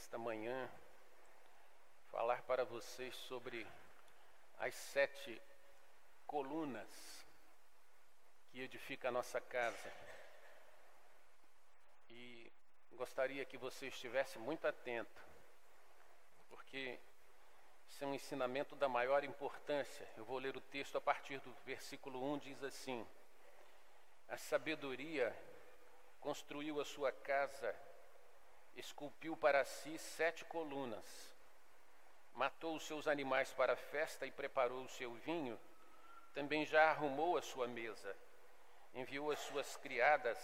nesta manhã, falar para vocês sobre as sete colunas que edifica a nossa casa. E gostaria que você estivesse muito atento, porque isso é um ensinamento da maior importância. Eu vou ler o texto a partir do versículo 1, diz assim: A sabedoria construiu a sua casa, esculpiu para si sete colunas, matou os seus animais para a festa e preparou o seu vinho, também já arrumou a sua mesa, enviou as suas criadas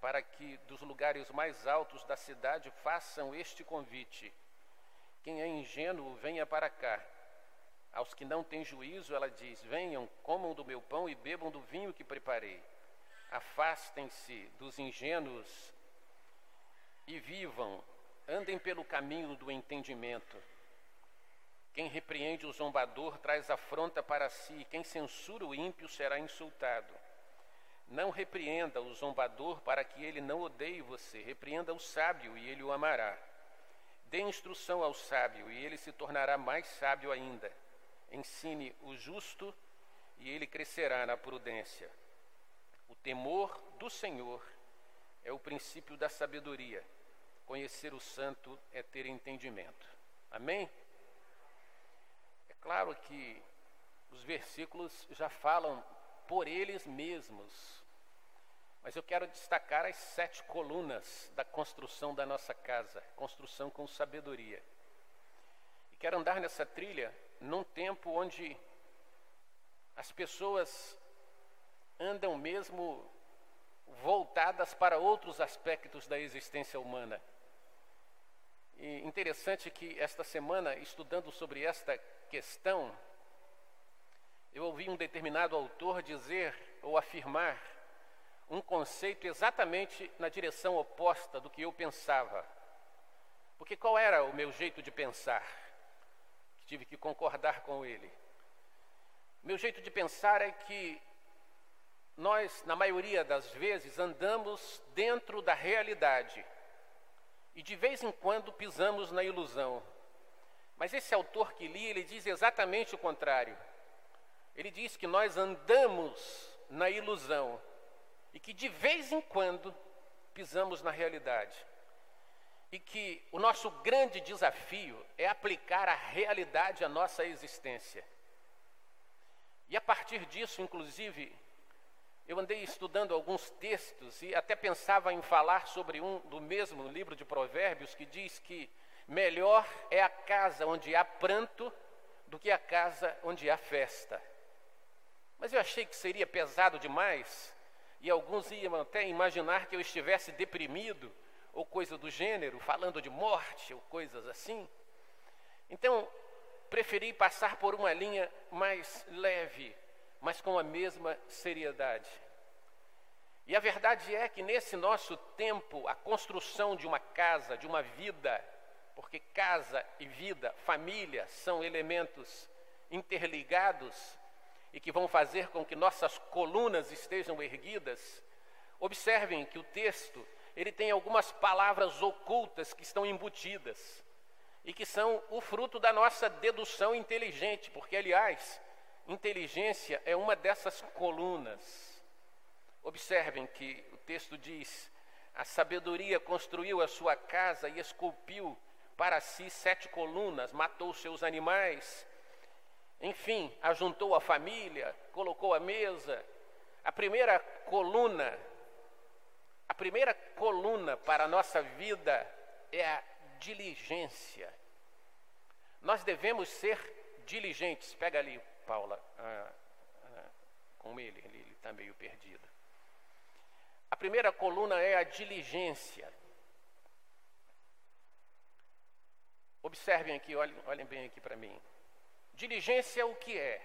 para que dos lugares mais altos da cidade façam este convite: Quem é ingênuo, venha para cá. Aos que não têm juízo, ela diz: Venham, comam do meu pão e bebam do vinho que preparei. Afastem-se dos ingênuos e vivam, andem pelo caminho do entendimento. Quem repreende o zombador traz afronta para si, quem censura o ímpio será insultado. Não repreenda o zombador para que ele não odeie você, repreenda o sábio e ele o amará. Dê instrução ao sábio e ele se tornará mais sábio ainda. Ensine o justo e ele crescerá na prudência. O temor do Senhor é o princípio da sabedoria. Conhecer o santo é ter entendimento. Amém? É claro que os versículos já falam por eles mesmos, mas eu quero destacar as sete colunas da construção da nossa casa, construção com sabedoria. E quero andar nessa trilha num tempo onde as pessoas andam mesmo voltadas para outros aspectos da existência humana. E interessante que esta semana, estudando sobre esta questão, eu ouvi um determinado autor dizer ou afirmar um conceito exatamente na direção oposta do que eu pensava. Porque qual era o meu jeito de pensar? Tive que concordar com ele. Meu jeito de pensar é que nós, na maioria das vezes, andamos dentro da realidade e de vez em quando pisamos na ilusão. Mas esse autor que li, ele diz exatamente o contrário. Ele diz que nós andamos na ilusão e que de vez em quando pisamos na realidade. E que o nosso grande desafio é aplicar a realidade à nossa existência. E a partir disso, inclusive, eu andei estudando alguns textos e até pensava em falar sobre um do mesmo livro de Provérbios que diz que melhor é a casa onde há pranto do que a casa onde há festa. Mas eu achei que seria pesado demais e alguns iam até imaginar que eu estivesse deprimido ou coisa do gênero, falando de morte ou coisas assim. Então, preferi passar por uma linha mais leve, mas com a mesma seriedade. E a verdade é que nesse nosso tempo, a construção de uma casa, de uma vida, porque casa e vida, família, são elementos interligados e que vão fazer com que nossas colunas estejam erguidas. Observem que o texto, ele tem algumas palavras ocultas que estão embutidas e que são o fruto da nossa dedução inteligente, porque aliás, Inteligência é uma dessas colunas. Observem que o texto diz: a sabedoria construiu a sua casa e esculpiu para si sete colunas, matou seus animais, enfim, ajuntou a família, colocou a mesa. A primeira coluna, a primeira coluna para a nossa vida é a diligência. Nós devemos ser diligentes. Pega ali Paula ah, ah, com ele, ele está meio perdido. A primeira coluna é a diligência. Observem aqui, olhem, olhem bem aqui para mim. Diligência é o que é?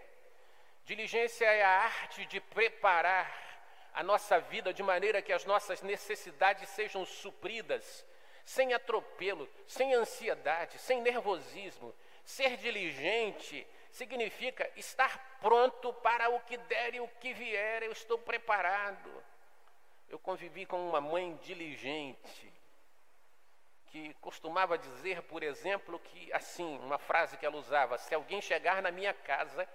Diligência é a arte de preparar a nossa vida de maneira que as nossas necessidades sejam supridas, sem atropelo, sem ansiedade, sem nervosismo. Ser diligente significa estar pronto para o que der e o que vier, eu estou preparado. Eu convivi com uma mãe diligente. que costumava dizer, por exemplo, que assim, uma frase que ela usava: se alguém chegar na minha casa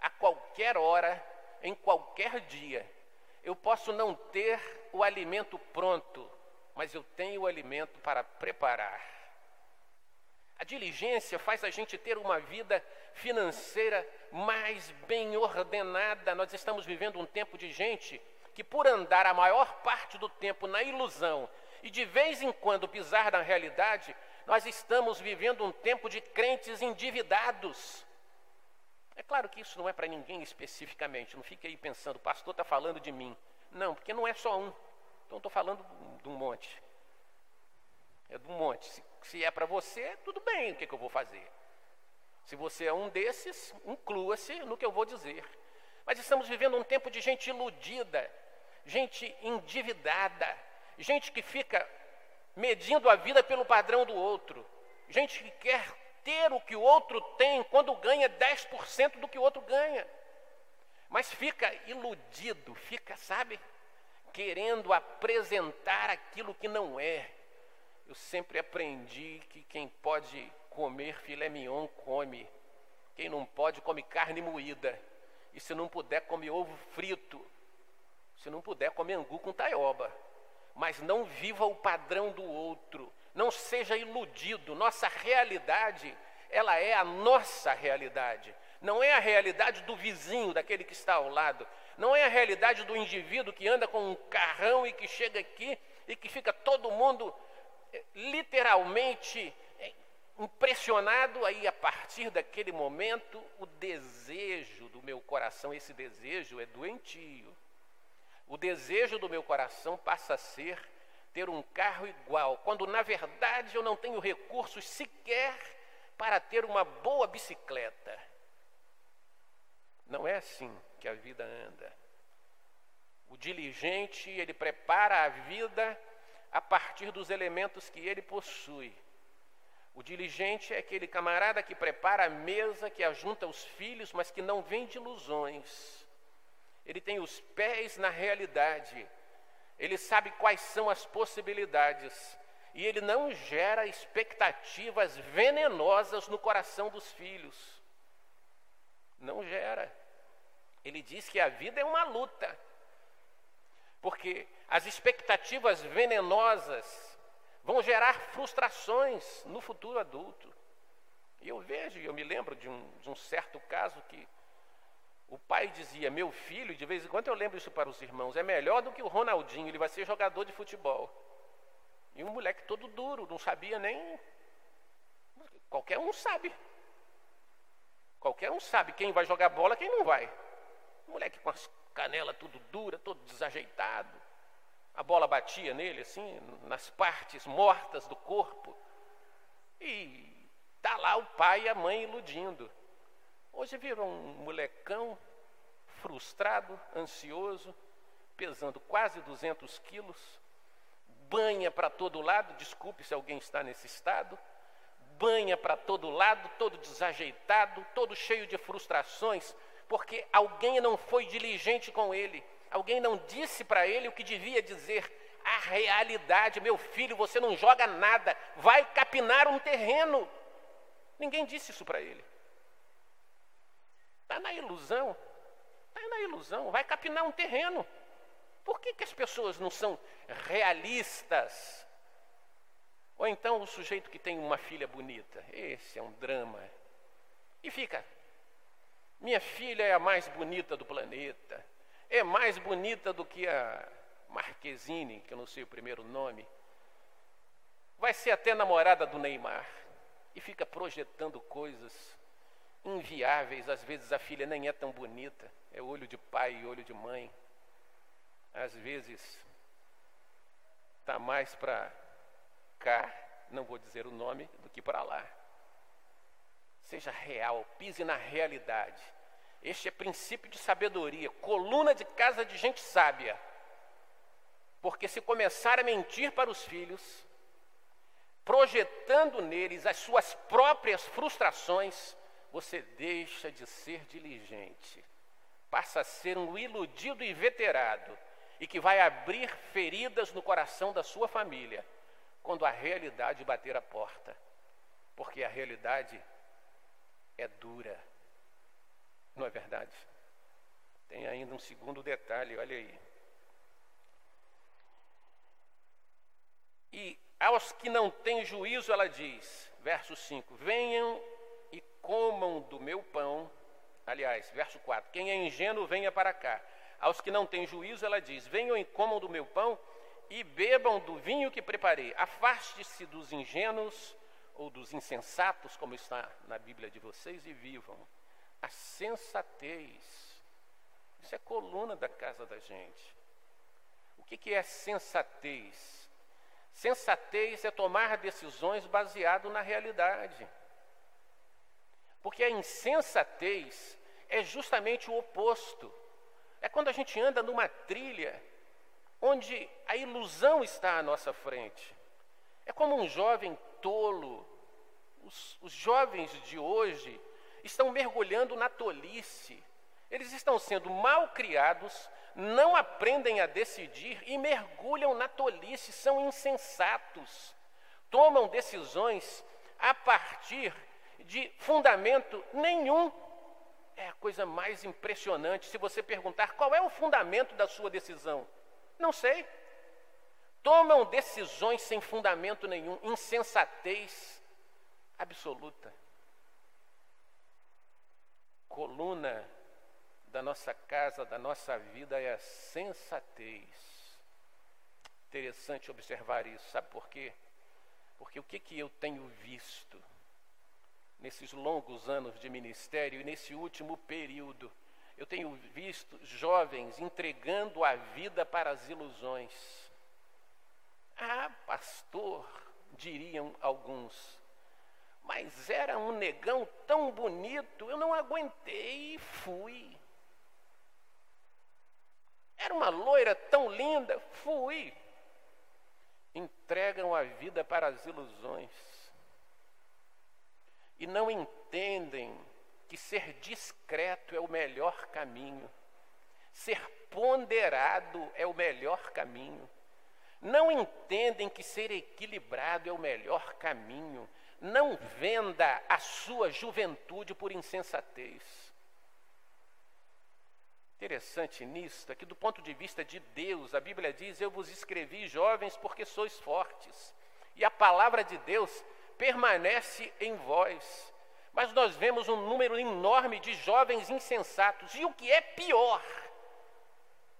a qualquer hora, em qualquer dia, eu posso não ter o alimento pronto, mas eu tenho o alimento para preparar. A diligência faz a gente ter uma vida financeira mais bem ordenada. Nós estamos vivendo um tempo de gente que, por andar a maior parte do tempo na ilusão e de vez em quando pisar na realidade, nós estamos vivendo um tempo de crentes endividados. É claro que isso não é para ninguém especificamente, não fique aí pensando, o pastor está falando de mim. Não, porque não é só um. Então estou falando de um monte. É de um monte. Se, se é para você, tudo bem, o que, que eu vou fazer? Se você é um desses, inclua-se no que eu vou dizer. Mas estamos vivendo um tempo de gente iludida, gente endividada, gente que fica medindo a vida pelo padrão do outro, gente que quer ter o que o outro tem quando ganha 10% do que o outro ganha. Mas fica iludido, fica, sabe, querendo apresentar aquilo que não é. Eu sempre aprendi que quem pode comer filé mignon, come. Quem não pode, come carne moída. E se não puder, come ovo frito. Se não puder, come angu com taioba mas não viva o padrão do outro. Não seja iludido. Nossa realidade, ela é a nossa realidade. Não é a realidade do vizinho, daquele que está ao lado. Não é a realidade do indivíduo que anda com um carrão e que chega aqui e que fica todo mundo literalmente eh, impressionado. Aí, a partir daquele momento, o desejo do meu coração, esse desejo é doentio o desejo do meu coração passa a ser ter um carro igual, quando na verdade eu não tenho recursos sequer para ter uma boa bicicleta. Não é assim que a vida anda. O diligente, ele prepara a vida a partir dos elementos que ele possui. O diligente é aquele camarada que prepara a mesa, que ajunta os filhos, mas que não vende ilusões ele tem os pés na realidade, ele sabe quais são as possibilidades, e ele não gera expectativas venenosas no coração dos filhos. Não gera. Ele diz que a vida é uma luta, porque as expectativas venenosas vão gerar frustrações no futuro adulto. E eu vejo, eu me lembro de um, de um certo caso que o pai dizia: Meu filho, de vez em quando eu lembro isso para os irmãos, é melhor do que o Ronaldinho, ele vai ser jogador de futebol. E um moleque todo duro, não sabia nem. Qualquer um sabe. Qualquer um sabe quem vai jogar bola quem não vai. Moleque com as canelas tudo dura, todo desajeitado. A bola batia nele, assim, nas partes mortas do corpo. E tá lá o pai e a mãe iludindo. Hoje virou um molecão frustrado, ansioso, pesando quase 200 quilos, banha para todo lado, desculpe se alguém está nesse estado, banha para todo lado, todo desajeitado, todo cheio de frustrações, porque alguém não foi diligente com ele, alguém não disse para ele o que devia dizer. A realidade, meu filho, você não joga nada, vai capinar um terreno. Ninguém disse isso para ele. Está na ilusão. Está na ilusão. Vai capinar um terreno. Por que, que as pessoas não são realistas? Ou então o sujeito que tem uma filha bonita. Esse é um drama. E fica. Minha filha é a mais bonita do planeta. É mais bonita do que a Marquezine, que eu não sei o primeiro nome. Vai ser até namorada do Neymar. E fica projetando coisas inviáveis. Às vezes a filha nem é tão bonita, é olho de pai e olho de mãe. Às vezes está mais para cá, não vou dizer o nome, do que para lá. Seja real, pise na realidade. Este é princípio de sabedoria, coluna de casa de gente sábia. Porque se começar a mentir para os filhos, projetando neles as suas próprias frustrações, você deixa de ser diligente, passa a ser um iludido e veterado, e que vai abrir feridas no coração da sua família, quando a realidade bater a porta, porque a realidade é dura. Não é verdade? Tem ainda um segundo detalhe, olha aí. E aos que não têm juízo, ela diz, verso 5: Venham e comam do meu pão. Aliás, verso 4: Quem é ingênuo, venha para cá. Aos que não têm juízo, ela diz: Venham e comam do meu pão e bebam do vinho que preparei. Afaste-se dos ingênuos ou dos insensatos, como está na Bíblia de vocês, e vivam. A sensatez. Isso é coluna da casa da gente. O que, que é sensatez? Sensatez é tomar decisões baseado na realidade. Porque a insensatez é justamente o oposto. É quando a gente anda numa trilha onde a ilusão está à nossa frente. É como um jovem tolo. Os, os jovens de hoje estão mergulhando na tolice. Eles estão sendo mal criados, não aprendem a decidir e mergulham na tolice, são insensatos. Tomam decisões a partir de fundamento nenhum. É a coisa mais impressionante. Se você perguntar qual é o fundamento da sua decisão, não sei. Tomam decisões sem fundamento nenhum, insensatez absoluta. Coluna da nossa casa, da nossa vida é a sensatez. Interessante observar isso, sabe por quê? Porque o que, que eu tenho visto nesses longos anos de ministério e nesse último período? Eu tenho visto jovens entregando a vida para as ilusões. Ah, pastor, diriam alguns, mas era um negão tão bonito, eu não aguentei e fui. Era uma loira tão linda, fui. Entregam a vida para as ilusões e não entendem que ser discreto é o melhor caminho, ser ponderado é o melhor caminho. Não entendem que ser equilibrado é o melhor caminho. Não venda a sua juventude por insensatez. Interessante nisso, aqui do ponto de vista de Deus, a Bíblia diz: Eu vos escrevi, jovens, porque sois fortes. E a palavra de Deus permanece em vós. Mas nós vemos um número enorme de jovens insensatos. E o que é pior,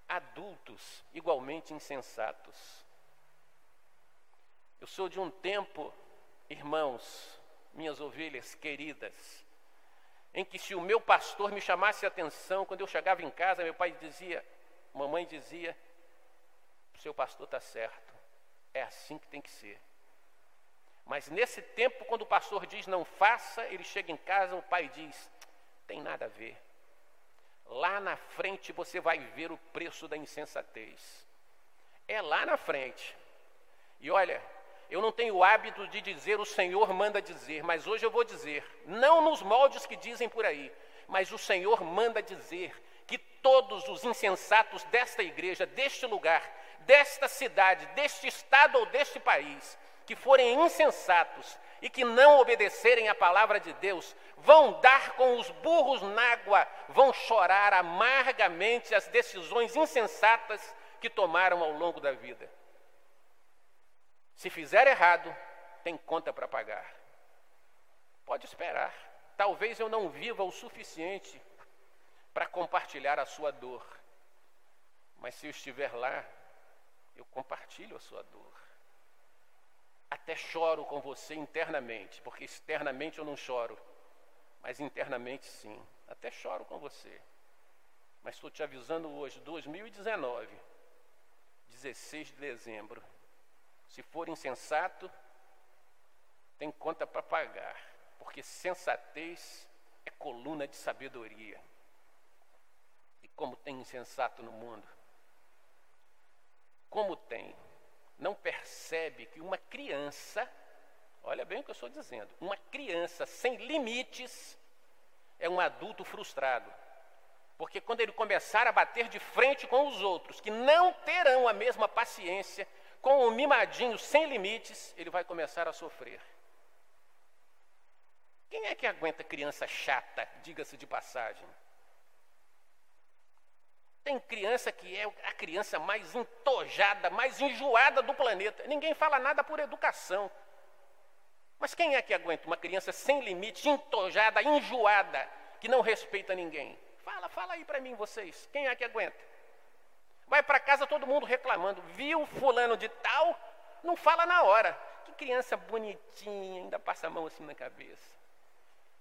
adultos igualmente insensatos. Eu sou de um tempo, irmãos, minhas ovelhas queridas, em que se o meu pastor me chamasse a atenção, quando eu chegava em casa, meu pai dizia, mamãe dizia, o seu pastor está certo, é assim que tem que ser. Mas nesse tempo, quando o pastor diz não faça, ele chega em casa, o pai diz: tem nada a ver. Lá na frente você vai ver o preço da insensatez. É lá na frente. E olha, eu não tenho o hábito de dizer o Senhor manda dizer, mas hoje eu vou dizer, não nos moldes que dizem por aí, mas o Senhor manda dizer que todos os insensatos desta igreja, deste lugar, desta cidade, deste estado ou deste país, que forem insensatos e que não obedecerem à palavra de Deus, vão dar com os burros na água, vão chorar amargamente as decisões insensatas que tomaram ao longo da vida. Se fizer errado, tem conta para pagar. Pode esperar. Talvez eu não viva o suficiente para compartilhar a sua dor. Mas se eu estiver lá, eu compartilho a sua dor. Até choro com você internamente, porque externamente eu não choro, mas internamente sim. Até choro com você. Mas estou te avisando hoje, 2019, 16 de dezembro. Se for insensato, tem conta para pagar, porque sensatez é coluna de sabedoria. E como tem insensato no mundo? Como tem? não percebe que uma criança, olha bem o que eu estou dizendo, uma criança sem limites é um adulto frustrado. Porque quando ele começar a bater de frente com os outros, que não terão a mesma paciência, com um mimadinho sem limites, ele vai começar a sofrer. Quem é que aguenta criança chata, diga-se de passagem? Tem criança que é a criança mais entojada, mais enjoada do planeta. Ninguém fala nada por educação. Mas quem é que aguenta uma criança sem limite, entojada, enjoada, que não respeita ninguém? Fala, fala aí para mim vocês. Quem é que aguenta? Vai para casa todo mundo reclamando. Viu fulano de tal? Não fala na hora. Que criança bonitinha, ainda passa a mão assim na cabeça.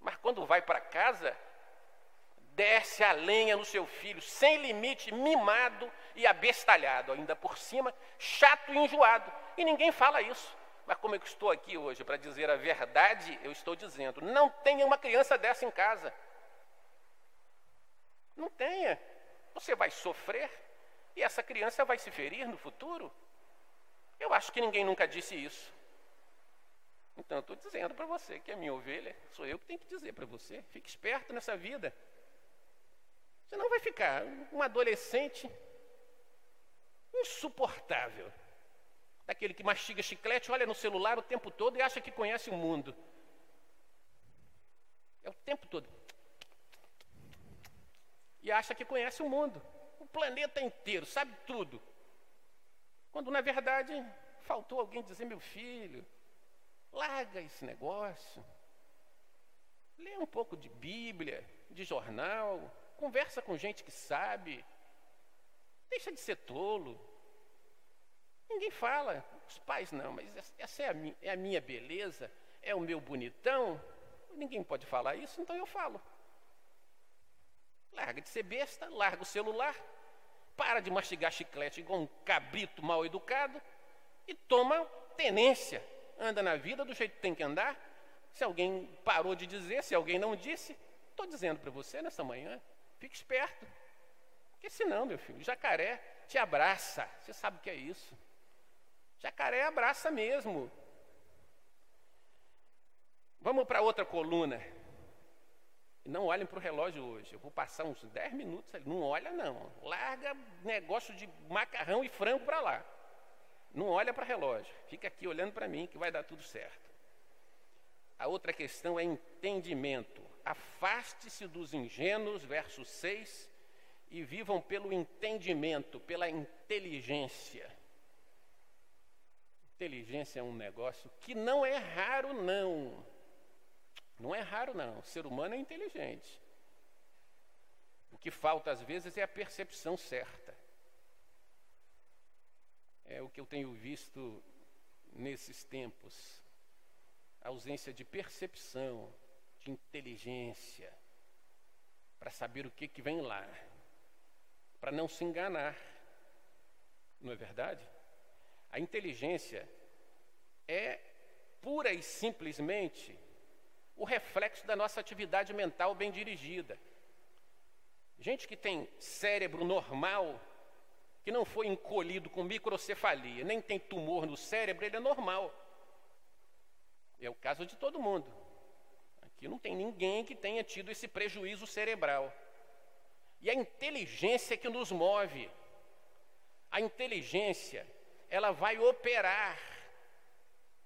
Mas quando vai para casa, desce a lenha no seu filho, sem limite, mimado e abestalhado, ainda por cima, chato e enjoado. E ninguém fala isso. Mas como eu estou aqui hoje para dizer a verdade, eu estou dizendo: não tenha uma criança dessa em casa. Não tenha. Você vai sofrer e essa criança vai se ferir no futuro. Eu acho que ninguém nunca disse isso. Então, eu estou dizendo para você que é minha ovelha, sou eu que tenho que dizer para você. Fique esperto nessa vida. Você não vai ficar um adolescente insuportável. Daquele que mastiga chiclete, olha no celular o tempo todo e acha que conhece o mundo. É o tempo todo. E acha que conhece o mundo. Planeta inteiro, sabe tudo. Quando na verdade faltou alguém dizer, meu filho, Larga esse negócio. Lê um pouco de Bíblia, de jornal, conversa com gente que sabe. Deixa de ser tolo. Ninguém fala, os pais não, mas essa é a, minha, é a minha beleza, é o meu bonitão. Ninguém pode falar isso, então eu falo. Larga de ser besta, larga o celular, para de mastigar chiclete igual um cabrito mal educado e toma tenência anda na vida do jeito que tem que andar. Se alguém parou de dizer, se alguém não disse, estou dizendo para você nessa manhã, fique esperto. Porque senão, meu filho, jacaré te abraça. Você sabe o que é isso. Jacaré abraça mesmo. Vamos para outra coluna. Não olhem para o relógio hoje. Eu vou passar uns 10 minutos ali. Não olha, não. Larga negócio de macarrão e frango para lá. Não olha para relógio, fica aqui olhando para mim que vai dar tudo certo. A outra questão é entendimento. Afaste-se dos ingênuos, verso 6, e vivam pelo entendimento, pela inteligência. Inteligência é um negócio que não é raro, não. Não é raro, não. O ser humano é inteligente. O que falta às vezes é a percepção certa é o que eu tenho visto nesses tempos. A ausência de percepção, de inteligência, para saber o que, que vem lá, para não se enganar. Não é verdade? A inteligência é pura e simplesmente o reflexo da nossa atividade mental bem dirigida. Gente que tem cérebro normal que não foi encolhido com microcefalia, nem tem tumor no cérebro, ele é normal. É o caso de todo mundo. Aqui não tem ninguém que tenha tido esse prejuízo cerebral. E a inteligência que nos move. A inteligência, ela vai operar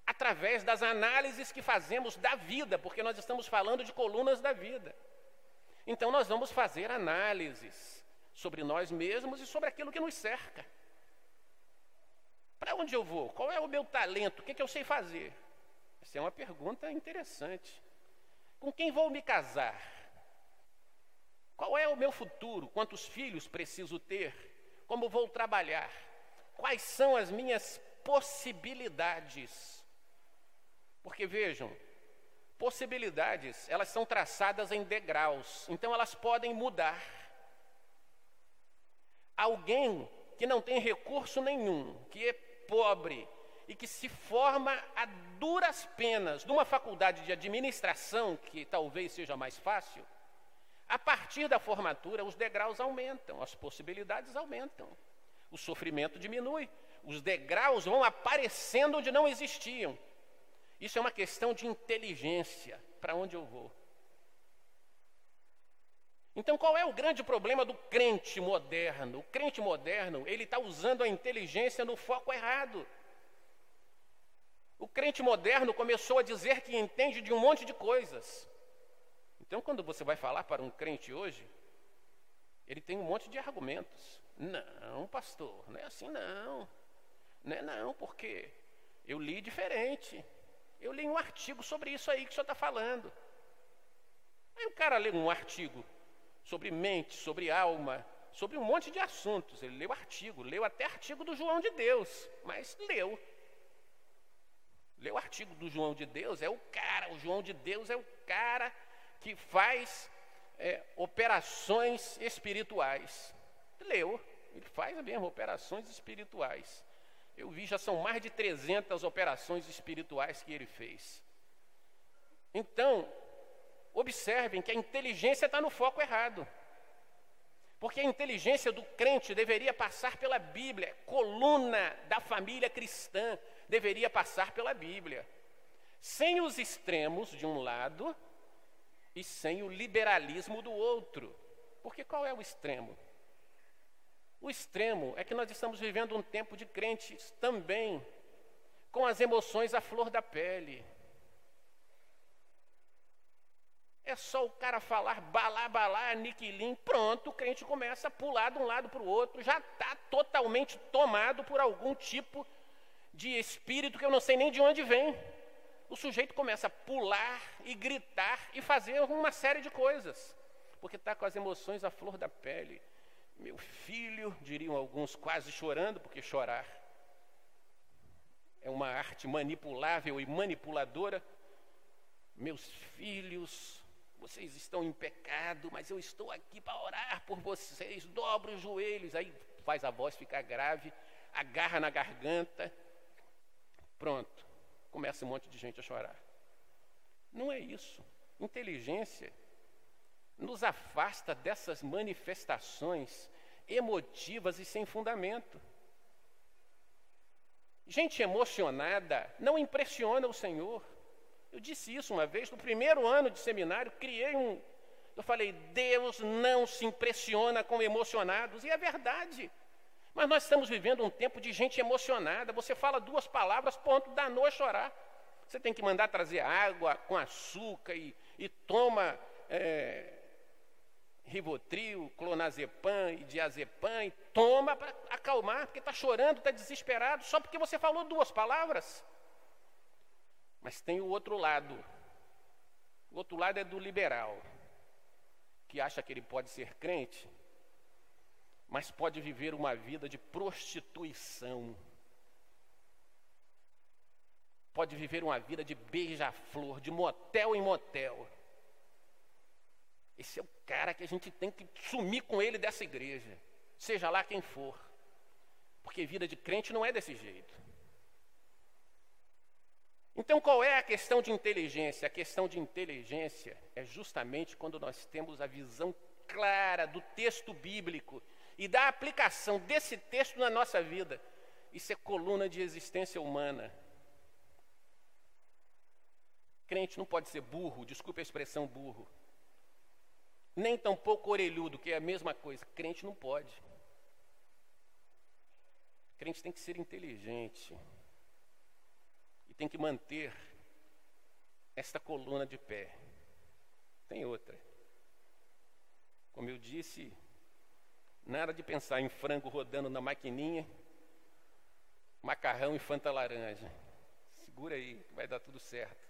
através das análises que fazemos da vida, porque nós estamos falando de colunas da vida. Então nós vamos fazer análises sobre nós mesmos e sobre aquilo que nos cerca. Para onde eu vou? Qual é o meu talento? O que, é que eu sei fazer? Essa é uma pergunta interessante. Com quem vou me casar? Qual é o meu futuro? Quantos filhos preciso ter? Como vou trabalhar? Quais são as minhas possibilidades? Porque vejam, possibilidades, elas são traçadas em degraus, então elas podem mudar. Alguém que não tem recurso nenhum, que é pobre e que se forma a duras penas numa faculdade de administração, que talvez seja mais fácil, a partir da formatura os degraus aumentam, as possibilidades aumentam, o sofrimento diminui, os degraus vão aparecendo onde não existiam. Isso é uma questão de inteligência, para onde eu vou. Então, qual é o grande problema do crente moderno? O crente moderno, ele está usando a inteligência no foco errado. O crente moderno começou a dizer que entende de um monte de coisas. Então, quando você vai falar para um crente hoje, ele tem um monte de argumentos. Não, pastor, não é assim não. Não é não, porque eu li diferente. Eu li um artigo sobre isso aí que o senhor está falando. Aí o cara lê um artigo sobre mente, sobre alma, sobre um monte de assuntos. Ele leu artigo, leu até artigo do João de Deus, mas leu. Leu artigo do João de Deus, é o cara, o João de Deus é o cara que faz é, operações espirituais. Leu, ele faz mesmo operações espirituais. Eu vi, já são mais de 300 operações espirituais que ele fez. Então, observem que a inteligência está no foco errado. Porque a inteligência do crente deveria passar pela Bíblia, coluna da família cristã deveria passar pela Bíblia. Sem os extremos de um lado e sem o liberalismo do outro. Porque qual é o extremo? O extremo é que nós estamos vivendo um tempo de crentes também com as emoções à flor da pele. É só o cara falar balá, balá, aniquilim, pronto, o crente começa a pular de um lado para o outro, já está totalmente tomado por algum tipo de espírito que eu não sei nem de onde vem. O sujeito começa a pular e gritar e fazer uma série de coisas, porque está com as emoções à flor da pele. Meu filho, diriam alguns, quase chorando, porque chorar é uma arte manipulável e manipuladora. Meus filhos, vocês estão em pecado, mas eu estou aqui para orar por vocês. Dobra os joelhos, aí faz a voz ficar grave, agarra na garganta. Pronto, começa um monte de gente a chorar. Não é isso. Inteligência nos afasta dessas manifestações emotivas e sem fundamento. Gente emocionada não impressiona o Senhor. Eu disse isso uma vez, no primeiro ano de seminário, criei um. Eu falei, Deus não se impressiona com emocionados, e é verdade. Mas nós estamos vivendo um tempo de gente emocionada. Você fala duas palavras, ponto, danou a chorar. Você tem que mandar trazer água com açúcar e, e toma é, Rivotril, clonazepam e diazepam, e toma para acalmar, porque está chorando, está desesperado, só porque você falou duas palavras. Mas tem o outro lado. O outro lado é do liberal, que acha que ele pode ser crente, mas pode viver uma vida de prostituição. Pode viver uma vida de beija-flor, de motel em motel. Esse é o cara que a gente tem que sumir com ele dessa igreja, seja lá quem for. Porque vida de crente não é desse jeito. Então, qual é a questão de inteligência? A questão de inteligência é justamente quando nós temos a visão clara do texto bíblico e da aplicação desse texto na nossa vida. Isso é coluna de existência humana. Crente não pode ser burro, desculpe a expressão burro nem tampouco orelhudo, que é a mesma coisa. Crente não pode. Crente tem que ser inteligente e tem que manter esta coluna de pé. Tem outra. Como eu disse, nada de pensar em frango rodando na maquininha, macarrão e fanta laranja. Segura aí, vai dar tudo certo.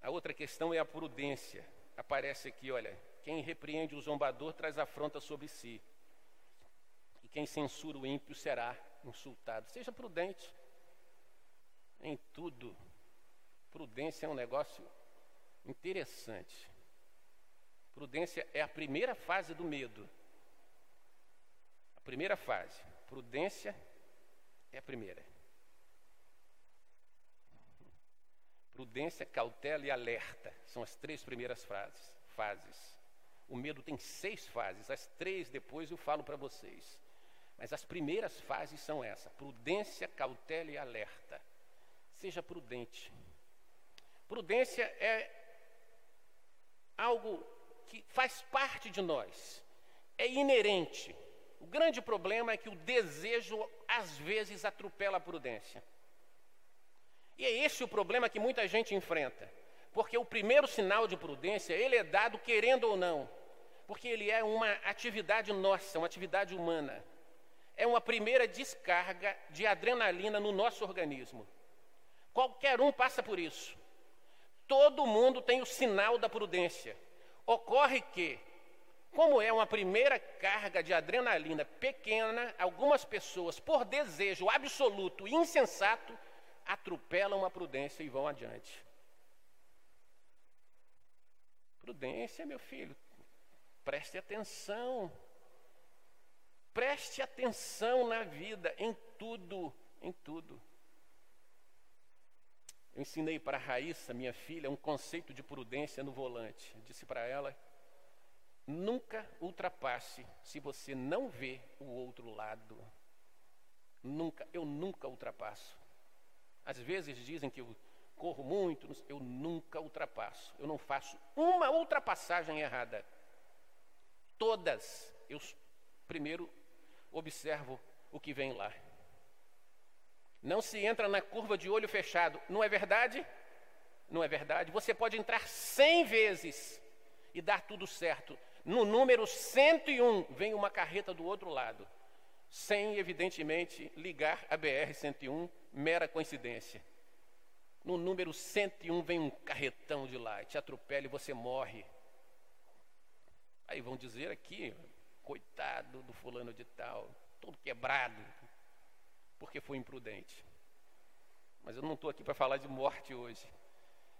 A outra questão é a prudência aparece aqui, olha, quem repreende o zombador traz afronta sobre si. E quem censura o ímpio será insultado. Seja prudente em tudo. Prudência é um negócio interessante. Prudência é a primeira fase do medo. A primeira fase. Prudência é a primeira. Prudência, cautela e alerta são as três primeiras frases, fases. O medo tem seis fases, as três depois eu falo para vocês. Mas as primeiras fases são essa: prudência, cautela e alerta. Seja prudente. Prudência é algo que faz parte de nós, é inerente. O grande problema é que o desejo às vezes atropela a prudência. E é esse o problema que muita gente enfrenta. Porque o primeiro sinal de prudência, ele é dado querendo ou não. Porque ele é uma atividade nossa, uma atividade humana. É uma primeira descarga de adrenalina no nosso organismo. Qualquer um passa por isso. Todo mundo tem o sinal da prudência. Ocorre que, como é uma primeira carga de adrenalina pequena, algumas pessoas, por desejo absoluto e insensato, atropelam a prudência e vão adiante. Prudência, meu filho, preste atenção. Preste atenção na vida, em tudo, em tudo. Eu ensinei para a Raíssa, minha filha, um conceito de prudência no volante. Eu disse para ela: nunca ultrapasse se você não vê o outro lado. Nunca, eu nunca ultrapasso. Às vezes dizem que eu corro muito, eu nunca ultrapasso. Eu não faço uma ultrapassagem errada. Todas, eu primeiro observo o que vem lá. Não se entra na curva de olho fechado, não é verdade? Não é verdade? Você pode entrar cem vezes e dar tudo certo. No número 101 vem uma carreta do outro lado, sem evidentemente ligar a BR 101, mera coincidência. No número 101 vem um carretão de lá, te atropela e você morre. Aí vão dizer aqui, coitado do fulano de tal, todo quebrado, porque foi imprudente. Mas eu não estou aqui para falar de morte hoje.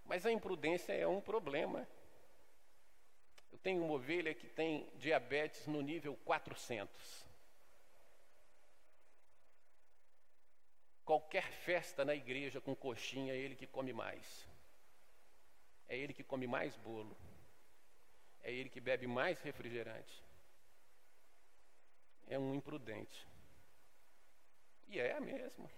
Mas a imprudência é um problema. Eu tenho uma ovelha que tem diabetes no nível 400. Qualquer festa na igreja com coxinha, é ele que come mais. É ele que come mais bolo. É ele que bebe mais refrigerante. É um imprudente. E é a mesma.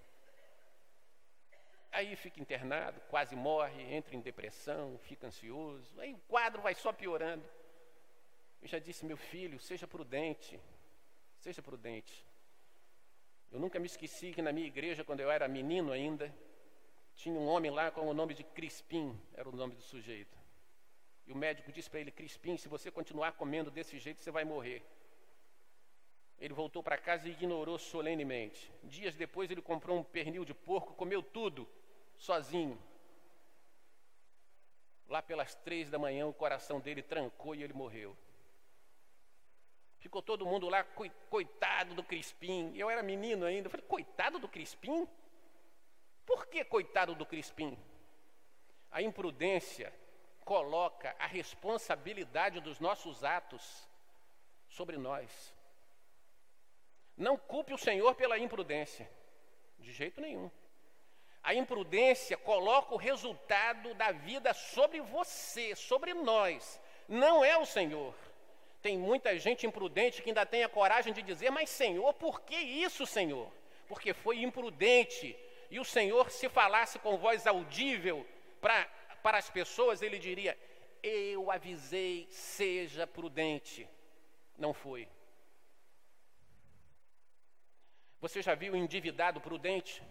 Aí fica internado, quase morre, entra em depressão, fica ansioso. Aí o quadro vai só piorando. Eu já disse, meu filho, seja prudente. Seja prudente. Eu nunca me esqueci que na minha igreja, quando eu era menino ainda, tinha um homem lá com o nome de Crispim, era o nome do sujeito. E o médico disse para ele: Crispim, se você continuar comendo desse jeito, você vai morrer. Ele voltou para casa e ignorou solenemente. Dias depois, ele comprou um pernil de porco, comeu tudo, sozinho. Lá pelas três da manhã, o coração dele trancou e ele morreu. Ficou todo mundo lá, coitado do Crispim. Eu era menino ainda. Eu falei, coitado do Crispim? Por que coitado do Crispim? A imprudência coloca a responsabilidade dos nossos atos sobre nós. Não culpe o Senhor pela imprudência, de jeito nenhum. A imprudência coloca o resultado da vida sobre você, sobre nós, não é o Senhor. Tem muita gente imprudente que ainda tem a coragem de dizer: Mas, Senhor, por que isso, Senhor? Porque foi imprudente. E o Senhor, se falasse com voz audível para, para as pessoas, ele diria: Eu avisei, seja prudente. Não foi. Você já viu endividado prudente?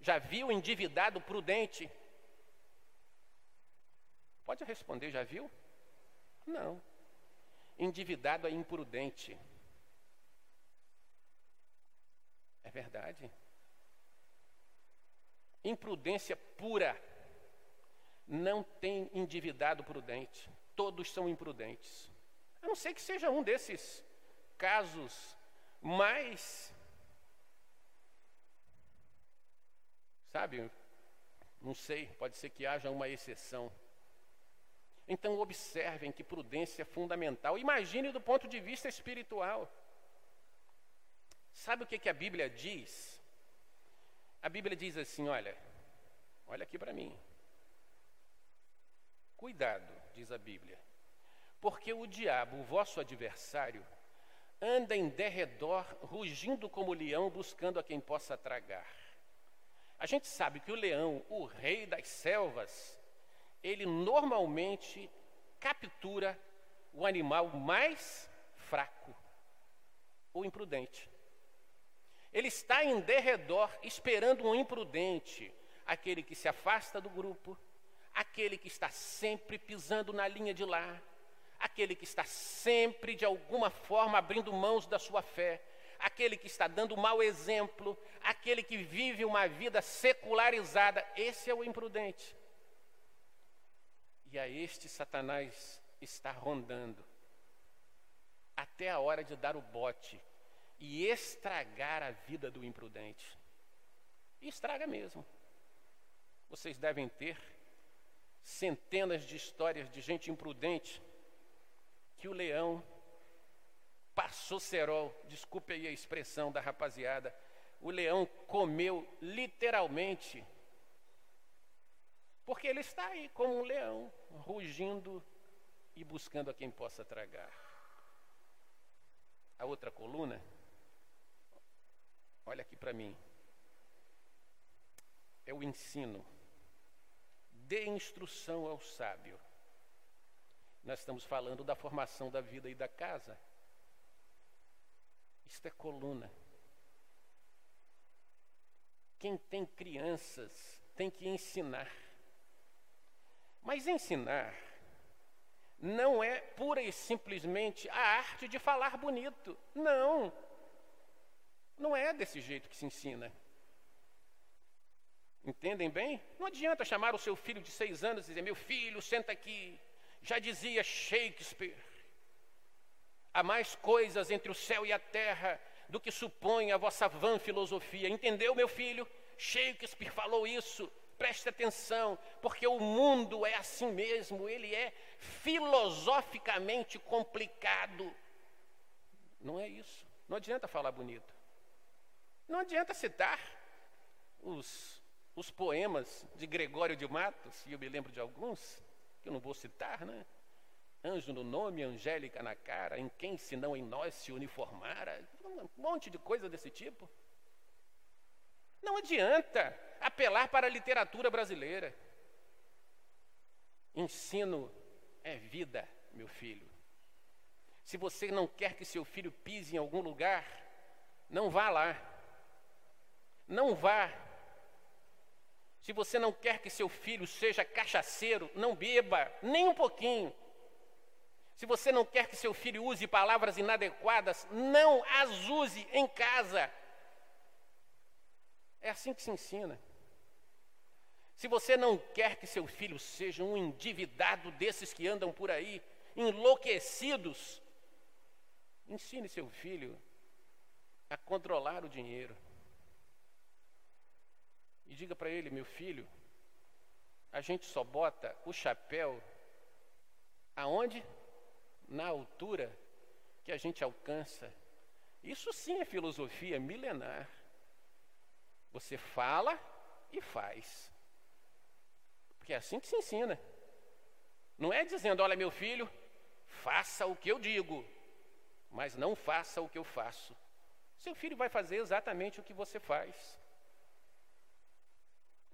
Já viu endividado prudente? Pode responder, já viu? Não. Endividado é imprudente. É verdade. Imprudência pura. Não tem endividado prudente. Todos são imprudentes. A não ser que seja um desses casos mais. Sabe? Não sei, pode ser que haja uma exceção. Então, observem que prudência é fundamental. Imagine do ponto de vista espiritual. Sabe o que, que a Bíblia diz? A Bíblia diz assim: olha, olha aqui para mim. Cuidado, diz a Bíblia, porque o diabo, o vosso adversário, anda em derredor, rugindo como leão, buscando a quem possa tragar. A gente sabe que o leão, o rei das selvas, ele normalmente captura o animal mais fraco, o imprudente. Ele está em derredor esperando um imprudente aquele que se afasta do grupo, aquele que está sempre pisando na linha de lá, aquele que está sempre de alguma forma abrindo mãos da sua fé, aquele que está dando mau exemplo, aquele que vive uma vida secularizada, esse é o imprudente. A este Satanás está rondando até a hora de dar o bote e estragar a vida do imprudente. E estraga mesmo. Vocês devem ter centenas de histórias de gente imprudente que o leão passou cerol, desculpe aí a expressão da rapaziada, o leão comeu literalmente, porque ele está aí como um leão, rugindo e buscando a quem possa tragar. A outra coluna, olha aqui para mim, é o ensino. Dê instrução ao sábio. Nós estamos falando da formação da vida e da casa. Isto é coluna. Quem tem crianças tem que ensinar. Mas ensinar não é pura e simplesmente a arte de falar bonito. Não. Não é desse jeito que se ensina. Entendem bem? Não adianta chamar o seu filho de seis anos e dizer: Meu filho, senta aqui. Já dizia Shakespeare: Há mais coisas entre o céu e a terra do que supõe a vossa vã filosofia. Entendeu, meu filho? Shakespeare falou isso. Preste atenção, porque o mundo é assim mesmo, ele é filosoficamente complicado. Não é isso. Não adianta falar bonito. Não adianta citar os, os poemas de Gregório de Matos, e eu me lembro de alguns, que eu não vou citar, né? Anjo no nome, angélica na cara, em quem senão em nós se uniformara, um monte de coisa desse tipo. Não adianta apelar para a literatura brasileira. Ensino é vida, meu filho. Se você não quer que seu filho pise em algum lugar, não vá lá. Não vá. Se você não quer que seu filho seja cachaceiro, não beba, nem um pouquinho. Se você não quer que seu filho use palavras inadequadas, não as use em casa. É assim que se ensina. Se você não quer que seu filho seja um endividado desses que andam por aí, enlouquecidos, ensine seu filho a controlar o dinheiro. E diga para ele, meu filho, a gente só bota o chapéu aonde? na altura que a gente alcança. Isso sim é filosofia milenar. Você fala e faz. Porque é assim que se ensina. Não é dizendo, olha, meu filho, faça o que eu digo, mas não faça o que eu faço. Seu filho vai fazer exatamente o que você faz.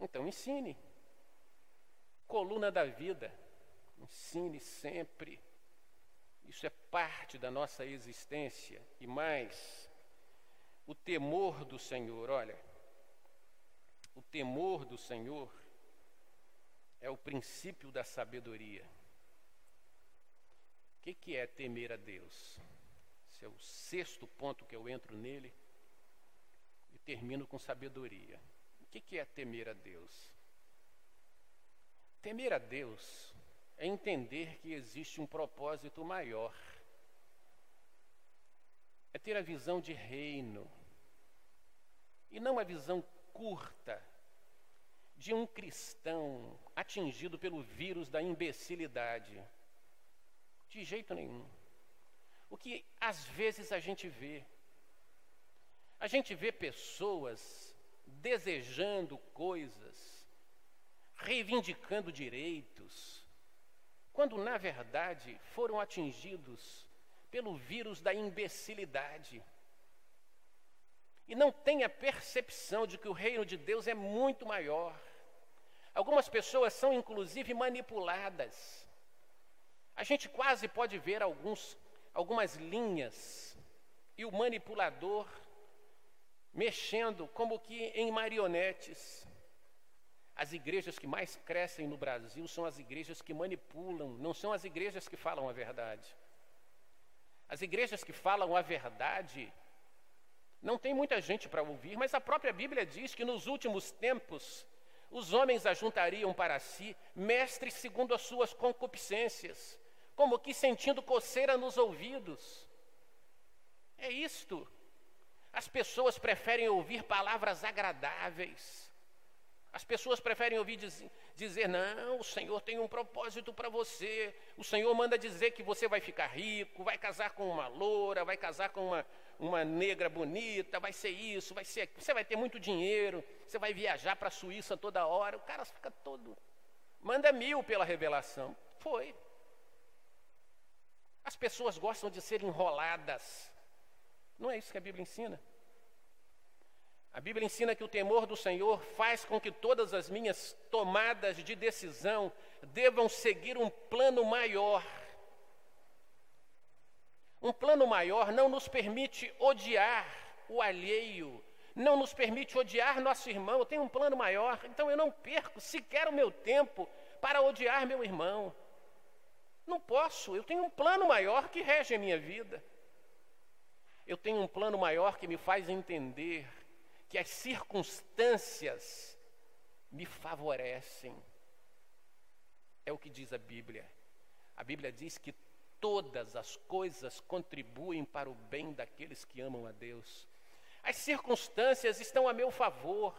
Então ensine. Coluna da vida. Ensine sempre. Isso é parte da nossa existência e mais, o temor do Senhor, olha, o temor do Senhor é o princípio da sabedoria. O que, que é temer a Deus? Esse é o sexto ponto que eu entro nele e termino com sabedoria. O que, que é temer a Deus? Temer a Deus é entender que existe um propósito maior. É ter a visão de reino. E não a visão curta de um cristão atingido pelo vírus da imbecilidade. De jeito nenhum. O que às vezes a gente vê. A gente vê pessoas desejando coisas, reivindicando direitos, quando na verdade foram atingidos pelo vírus da imbecilidade. E não têm a percepção de que o reino de Deus é muito maior. Algumas pessoas são inclusive manipuladas. A gente quase pode ver alguns, algumas linhas e o manipulador mexendo como que em marionetes. As igrejas que mais crescem no Brasil são as igrejas que manipulam, não são as igrejas que falam a verdade. As igrejas que falam a verdade não tem muita gente para ouvir, mas a própria Bíblia diz que nos últimos tempos os homens ajuntariam para si mestres segundo as suas concupiscências, como que sentindo coceira nos ouvidos. É isto. As pessoas preferem ouvir palavras agradáveis. As pessoas preferem ouvir dizer, dizer, não, o Senhor tem um propósito para você. O Senhor manda dizer que você vai ficar rico, vai casar com uma loura, vai casar com uma, uma negra bonita, vai ser isso, vai ser. Você vai ter muito dinheiro, você vai viajar para a Suíça toda hora. O cara fica todo. Manda mil pela revelação. Foi. As pessoas gostam de ser enroladas. Não é isso que a Bíblia ensina. A Bíblia ensina que o temor do Senhor faz com que todas as minhas tomadas de decisão devam seguir um plano maior. Um plano maior não nos permite odiar o alheio, não nos permite odiar nosso irmão. Eu tenho um plano maior, então eu não perco sequer o meu tempo para odiar meu irmão. Não posso, eu tenho um plano maior que rege a minha vida. Eu tenho um plano maior que me faz entender que as circunstâncias me favorecem. É o que diz a Bíblia. A Bíblia diz que todas as coisas contribuem para o bem daqueles que amam a Deus. As circunstâncias estão a meu favor.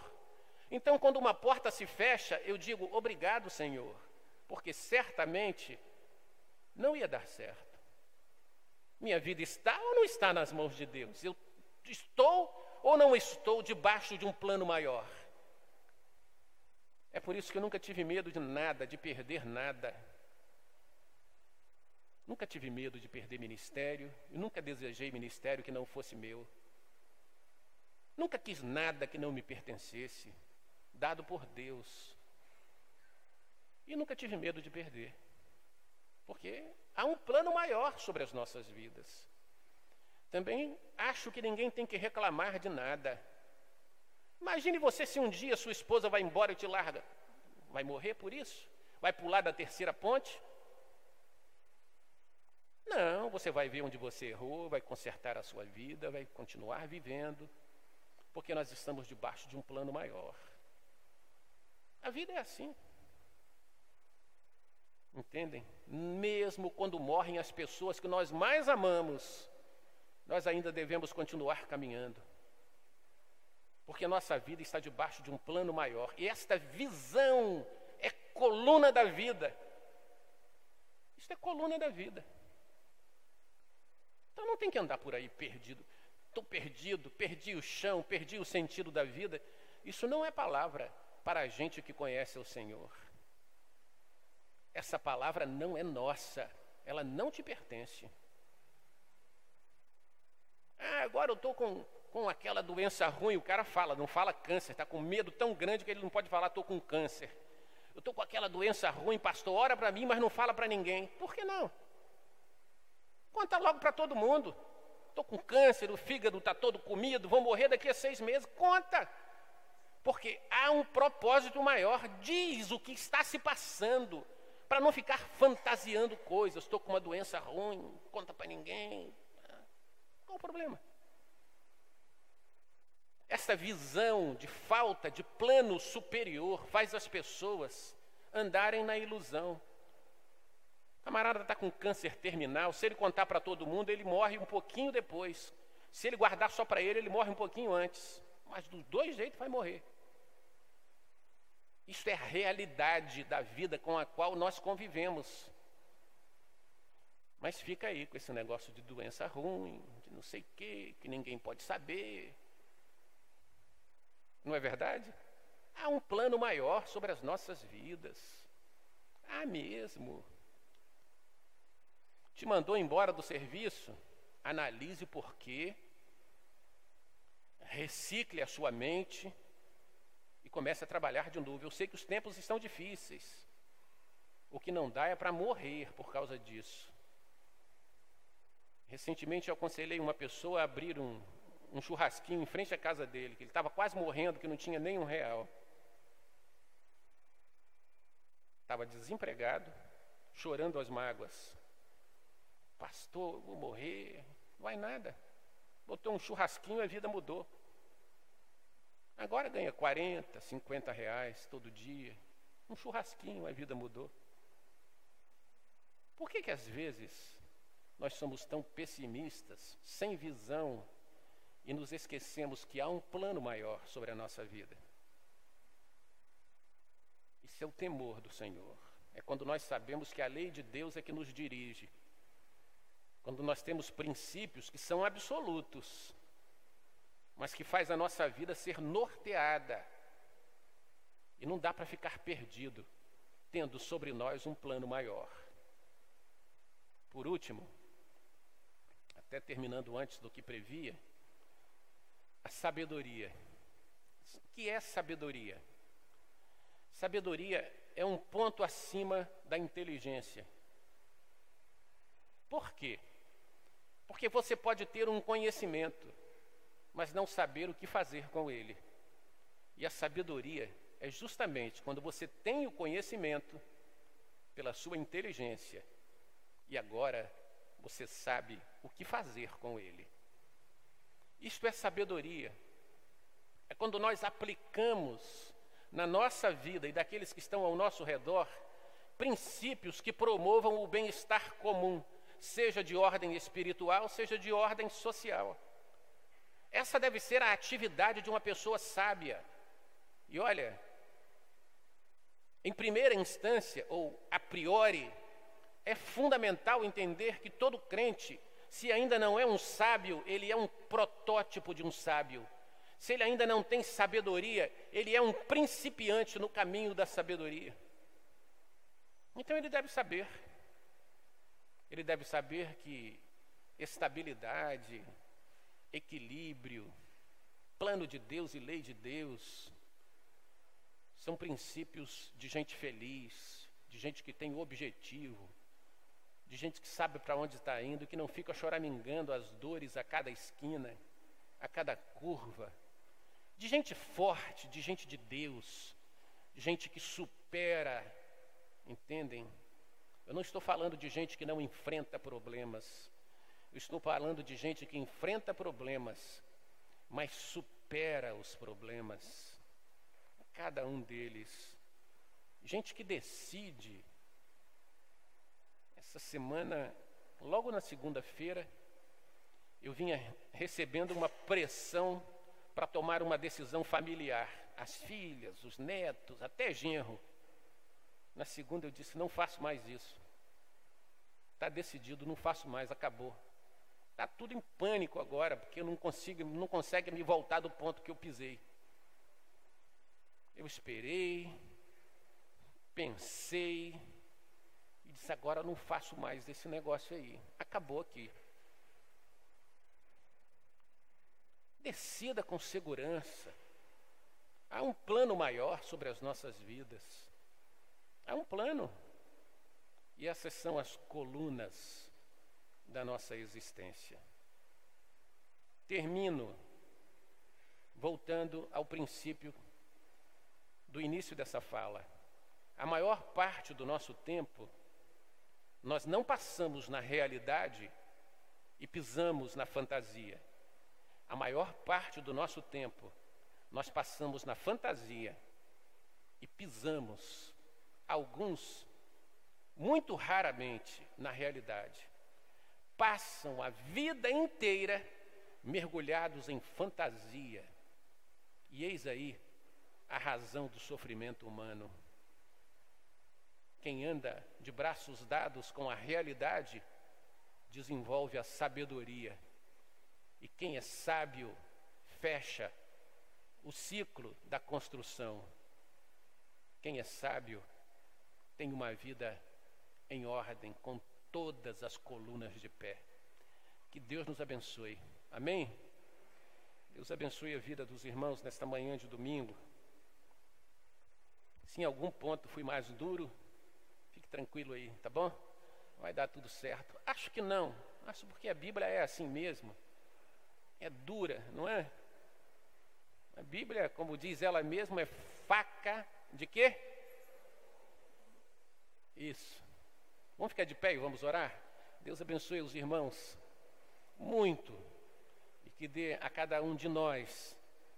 Então, quando uma porta se fecha, eu digo obrigado, Senhor, porque certamente não ia dar certo. Minha vida está ou não está nas mãos de Deus? Eu estou ou não estou debaixo de um plano maior? É por isso que eu nunca tive medo de nada, de perder nada. Nunca tive medo de perder ministério, e nunca desejei ministério que não fosse meu. Nunca quis nada que não me pertencesse, dado por Deus. E nunca tive medo de perder, porque há um plano maior sobre as nossas vidas. Também acho que ninguém tem que reclamar de nada. Imagine você se um dia sua esposa vai embora e te larga. Vai morrer por isso? Vai pular da terceira ponte? Não, você vai ver onde você errou, vai consertar a sua vida, vai continuar vivendo, porque nós estamos debaixo de um plano maior. A vida é assim. Entendem? Mesmo quando morrem as pessoas que nós mais amamos, nós ainda devemos continuar caminhando. Porque nossa vida está debaixo de um plano maior. E esta visão é coluna da vida. Isto é coluna da vida. Então não tem que andar por aí perdido. Estou perdido, perdi o chão, perdi o sentido da vida. Isso não é palavra para a gente que conhece o Senhor. Essa palavra não é nossa, ela não te pertence. Ah, agora eu estou com, com aquela doença ruim. O cara fala, não fala câncer, está com medo tão grande que ele não pode falar, estou com câncer. Eu estou com aquela doença ruim, pastor, ora para mim, mas não fala para ninguém. Por que não? Conta logo para todo mundo. Estou com câncer, o fígado está todo comido, vou morrer daqui a seis meses. Conta. Porque há um propósito maior. Diz o que está se passando. Para não ficar fantasiando coisas. Estou com uma doença ruim, conta para ninguém. Qual o problema? Essa visão de falta de plano superior faz as pessoas andarem na ilusão. O camarada está com câncer terminal, se ele contar para todo mundo, ele morre um pouquinho depois. Se ele guardar só para ele, ele morre um pouquinho antes. Mas dos dois jeitos vai morrer. Isso é a realidade da vida com a qual nós convivemos. Mas fica aí com esse negócio de doença ruim, não sei o quê, que ninguém pode saber. Não é verdade? Há um plano maior sobre as nossas vidas. Há mesmo. Te mandou embora do serviço? Analise por quê. Recicle a sua mente e comece a trabalhar de novo. Eu sei que os tempos estão difíceis. O que não dá é para morrer por causa disso. Recentemente eu aconselhei uma pessoa a abrir um, um churrasquinho em frente à casa dele, que ele estava quase morrendo, que não tinha nem um real. estava desempregado, chorando as mágoas. Pastor, vou morrer, não vai nada. Botou um churrasquinho e a vida mudou. Agora ganha 40, 50 reais todo dia. Um churrasquinho, a vida mudou. Por que que às vezes nós somos tão pessimistas, sem visão, e nos esquecemos que há um plano maior sobre a nossa vida? Isso é o temor do Senhor. É quando nós sabemos que a lei de Deus é que nos dirige. Quando nós temos princípios que são absolutos, mas que faz a nossa vida ser norteada. E não dá para ficar perdido, tendo sobre nós um plano maior. Por último, até terminando antes do que previa, a sabedoria. O que é sabedoria? Sabedoria é um ponto acima da inteligência. Por quê? Porque você pode ter um conhecimento, mas não saber o que fazer com ele. E a sabedoria é justamente quando você tem o conhecimento pela sua inteligência e agora você sabe o que fazer com ele. Isto é sabedoria. É quando nós aplicamos na nossa vida e daqueles que estão ao nosso redor princípios que promovam o bem-estar comum, seja de ordem espiritual, seja de ordem social. Essa deve ser a atividade de uma pessoa sábia. E olha, em primeira instância, ou a priori, é fundamental entender que todo crente, se ainda não é um sábio, ele é um protótipo de um sábio. Se ele ainda não tem sabedoria, ele é um principiante no caminho da sabedoria. Então ele deve saber. Ele deve saber que estabilidade, equilíbrio, plano de Deus e lei de Deus são princípios de gente feliz, de gente que tem objetivo, de gente que sabe para onde está indo, que não fica choramingando as dores a cada esquina, a cada curva de gente forte, de gente de Deus, de gente que supera, entendem? Eu não estou falando de gente que não enfrenta problemas. Eu estou falando de gente que enfrenta problemas, mas supera os problemas. Cada um deles. Gente que decide. Essa semana, logo na segunda-feira, eu vinha recebendo uma pressão para tomar uma decisão familiar. As filhas, os netos, até genro. Na segunda eu disse: não faço mais isso. Está decidido, não faço mais, acabou. Está tudo em pânico agora, porque eu não consigo, não consegue me voltar do ponto que eu pisei. Eu esperei, pensei disse: agora não faço mais esse negócio aí. Acabou aqui. Decida com segurança. Há um plano maior sobre as nossas vidas. Há um plano. E essas são as colunas da nossa existência. Termino voltando ao princípio do início dessa fala. A maior parte do nosso tempo, nós não passamos na realidade e pisamos na fantasia. A maior parte do nosso tempo nós passamos na fantasia e pisamos, alguns, muito raramente, na realidade. Passam a vida inteira mergulhados em fantasia. E eis aí a razão do sofrimento humano. Quem anda de braços dados com a realidade desenvolve a sabedoria e quem é sábio fecha o ciclo da construção. Quem é sábio tem uma vida em ordem, com todas as colunas de pé. Que Deus nos abençoe. Amém? Deus abençoe a vida dos irmãos nesta manhã de domingo. Se em algum ponto fui mais duro, tranquilo aí, tá bom? Vai dar tudo certo. Acho que não. Acho porque a Bíblia é assim mesmo é dura, não é? A Bíblia, como diz ela mesma, é faca de quê? Isso. Vamos ficar de pé e vamos orar? Deus abençoe os irmãos muito e que dê a cada um de nós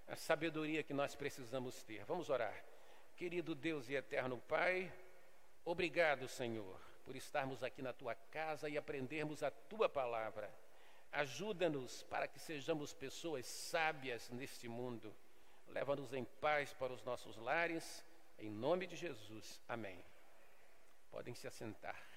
a sabedoria que nós precisamos ter. Vamos orar. Querido Deus e eterno Pai, obrigado, Senhor, por estarmos aqui na tua casa e aprendermos a tua palavra. Ajuda-nos para que sejamos pessoas sábias neste mundo. Leva-nos em paz para os nossos lares. Em nome de Jesus. Amém. Podem se assentar.